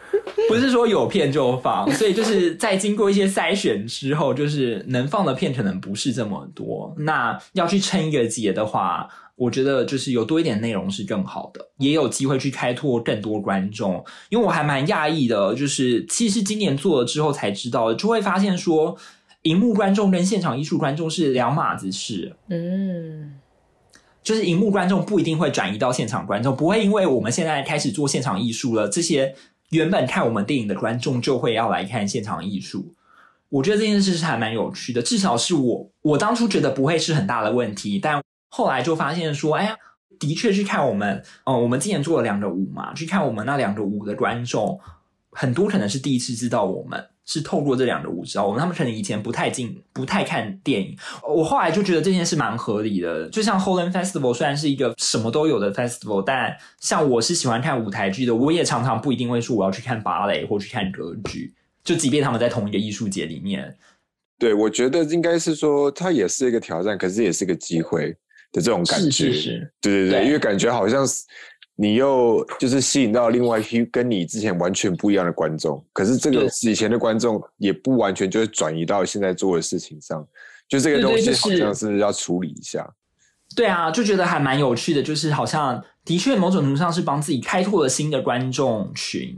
不是说有片就放，所以就是在经过一些筛选之后，就是能放的片可能不是这么多。那要去撑一个节的话，我觉得就是有多一点内容是更好的，也有机会去开拓更多观众。因为我还蛮讶异的，就是其实今年做了之后才知道，就会发现说，荧幕观众跟现场艺术观众是两码子事。嗯，就是荧幕观众不一定会转移到现场观众，不会因为我们现在开始做现场艺术了，这些原本看我们电影的观众就会要来看现场艺术。我觉得这件事是还蛮有趣的，至少是我我当初觉得不会是很大的问题，但后来就发现说，哎呀，的确去看我们，嗯、我们之前做了两个舞嘛，去看我们那两个舞的观众，很多可能是第一次知道我们。是透过这两个舞知道我们，他们可能以前不太进、不太看电影。我后来就觉得这件事蛮合理的。就像 Holland Festival 虽然是一个什么都有的 festival，但像我是喜欢看舞台剧的，我也常常不一定会说我要去看芭蕾或去看歌剧。就即便他们在同一个艺术节里面，对我觉得应该是说，它也是一个挑战，可是也是个机会的这种感觉。是是是，对对对，对因为感觉好像是你又就是吸引到另外一批跟你之前完全不一样的观众，可是这个以前的观众也不完全就是转移到现在做的事情上，就这个东西好像是要处理一下。对啊，就觉得还蛮有趣的，就是好像的确某种程度上是帮自己开拓了新的观众群，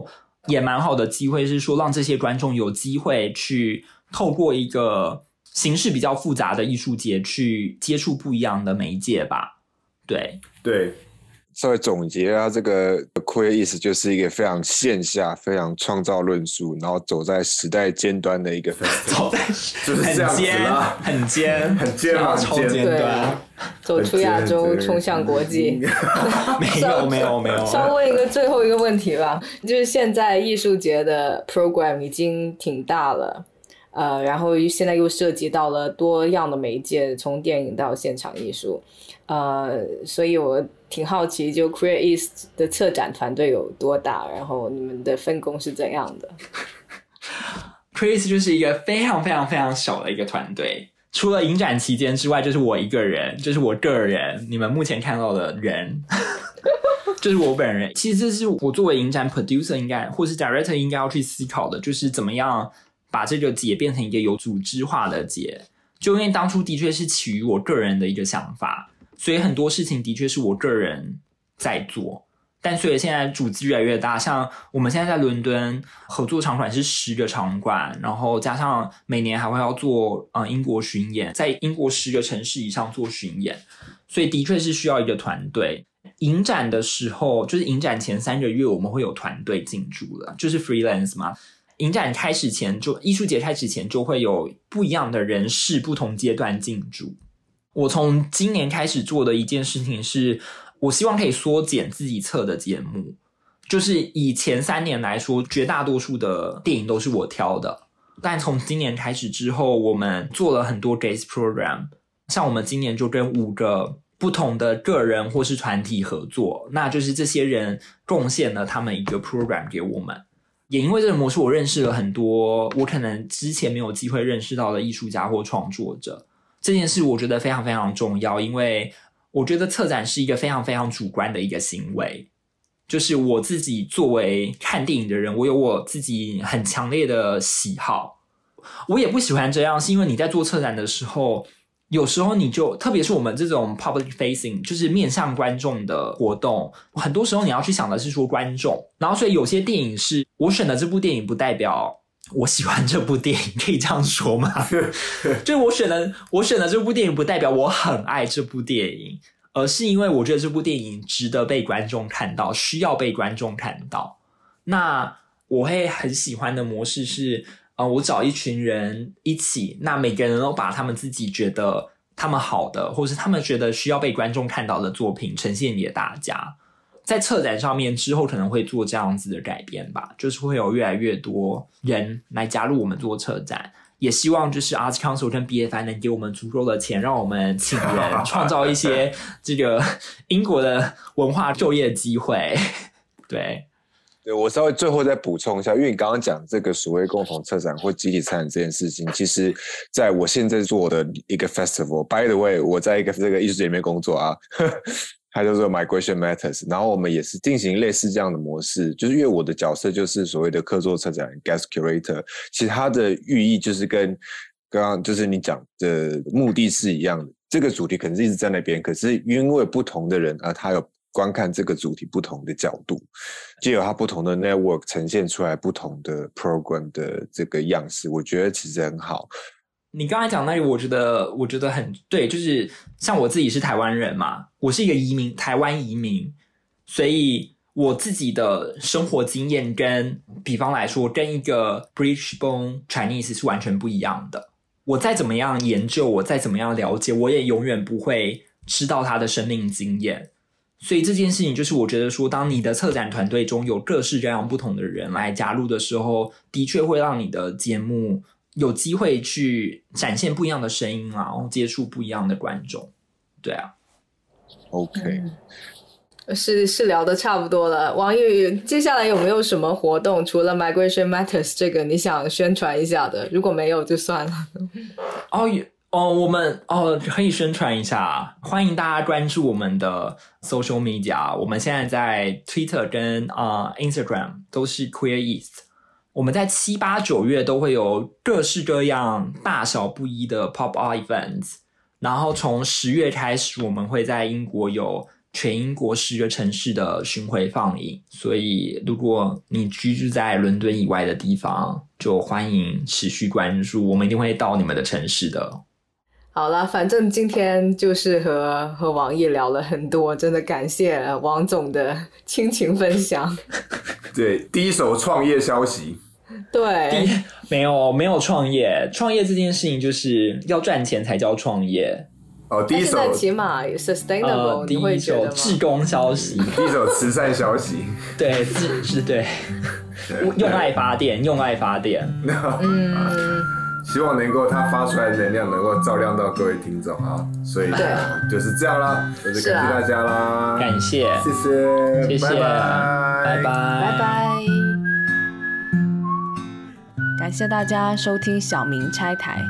也蛮好的机会，是说让这些观众有机会去透过一个形式比较复杂的艺术节去接触不一样的媒介吧。对，对，稍微总结啊，这个 queer 意思就是一个非常线下、非常创造论述，然后走在时代尖端的一个 festival。走在就是这样子很尖啦，很尖，很尖嘛超很尖尖端。走出亚洲，冲向国际。没有没有没有，稍微问一个最后一个问题吧，就是现在艺术节的 program 已经挺大了，呃，然后现在又涉及到了多样的媒介，从电影到现场艺术，呃，所以我挺好奇，就 Queer East 的策展团队有多大，然后你们的分工是怎样的？Chris 就是一个非常非常非常小的一个团队，除了影展期间之外，就是我一个人，就是我个人，你们目前看到的人，就是我本人。其实这是我作为影展 producer 应该，或是 director 应该要去思考的，就是怎么样把这个节变成一个有组织化的节。就因为当初的确是起于我个人的一个想法，所以很多事情的确是我个人在做。但随着现在组织越来越大，像我们现在在伦敦合作场馆是十个场馆，然后加上每年还会要做呃英国巡演，在英国十个城市以上做巡演，所以的确是需要一个团队。影展的时候，就是影展前三个月，我们会有团队进驻了，就是 freelance 嘛。影展开始前就艺术节开始前就会有不一样的人士，不同阶段进驻。我从今年开始做的一件事情是，我希望可以缩减自己测的节目。就是以前三年来说，绝大多数的电影都是我挑的，但从今年开始之后，我们做了很多 guest program。像我们今年就跟五个不同的个人或是团体合作，那就是这些人贡献了他们一个 program 给我们。也因为这个模式，我认识了很多我可能之前没有机会认识到的艺术家或创作者。这件事我觉得非常非常重要，因为我觉得策展是一个非常非常主观的一个行为。就是我自己作为看电影的人，我有我自己很强烈的喜好。我也不喜欢这样，是因为你在做策展的时候，有时候你就特别是我们这种 public facing，就是面向观众的活动，很多时候你要去想的是说观众，然后所以有些电影是我选的这部电影，不代表我喜欢这部电影，可以这样说吗？就是我选的我选的这部电影，不代表我很爱这部电影，而是因为我觉得这部电影值得被观众看到，需要被观众看到。那我会很喜欢的模式是，呃，我找一群人一起，那每个人都把他们自己觉得他们好的，或是他们觉得需要被观众看到的作品呈现给大家。在策展上面之后可能会做这样子的改变吧，就是会有越来越多人来加入我们做策展，也希望就是 Arts Council 跟 BFI 能给我们足够的钱，让我们请人 创造一些这个英国的文化就业机会。对，对我稍微最后再补充一下，因为你刚刚讲这个所谓共同策展或集体策展这件事情，其实在我现在做的一个 festival，by the way，我在一个这个艺术节里面工作啊，它叫做 Migration Matters，然后我们也是进行类似这样的模式，就是因为我的角色就是所谓的客座策展 Guest Curator，其实它的寓意就是跟刚刚就是你讲的目的是一样的，这个主题可能是一直在那边，可是因为不同的人啊，他有观看这个主题不同的角度，就有他不同的 network 呈现出来不同的 program 的这个样式，我觉得其实很好。你刚才讲那里，我觉得我觉得很对，就是像我自己是台湾人嘛，我是一个移民，台湾移民，所以我自己的生活经验跟，比方来说，跟一个 British born Chinese 是完全不一样的。我再怎么样研究，我再怎么样了解，我也永远不会知道他的生命经验。所以这件事情，就是我觉得说，当你的策展团队中有各式各样不同的人来加入的时候，的确会让你的节目。有机会去展现不一样的声音啊，然后接触不一样的观众，对啊。OK，是是聊的差不多了。王宇，接下来有没有什么活动？除了 Migration Matters 这个，你想宣传一下的？如果没有就算了。哦，哦，我们哦可以宣传一下，欢迎大家关注我们的 social media。我们现在在 Twitter 跟啊 Instagram 都是 Queer East。我们在七八九月都会有各式各样、大小不一的 pop art events，然后从十月开始，我们会在英国有全英国十个城市的巡回放映。所以，如果你居住在伦敦以外的地方，就欢迎持续关注，我们一定会到你们的城市的。好了，反正今天就是和和王毅聊了很多，真的感谢王总的亲情分享。对，第一手创业消息。对，没有没有创业，创业这件事情就是要赚钱才叫创业。哦，第一手起码 sustainable，第一手志工消息，第一手慈善消息，对，是是，对，用爱发电，用爱发电。嗯，希望能够它发出来的能量能够照亮到各位听众啊，所以就是这样啦，就是感谢大家啦，感谢，谢谢，谢谢，拜拜，拜拜。感谢大家收听小明拆台。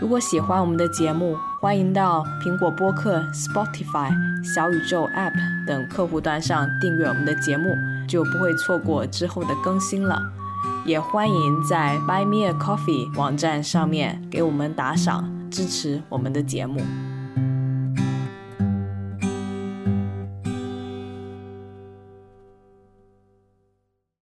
如果喜欢我们的节目，欢迎到苹果播客、Spotify、小宇宙 App 等客户端上订阅我们的节目，就不会错过之后的更新了。也欢迎在 Buy Me a Coffee 网站上面给我们打赏，支持我们的节目。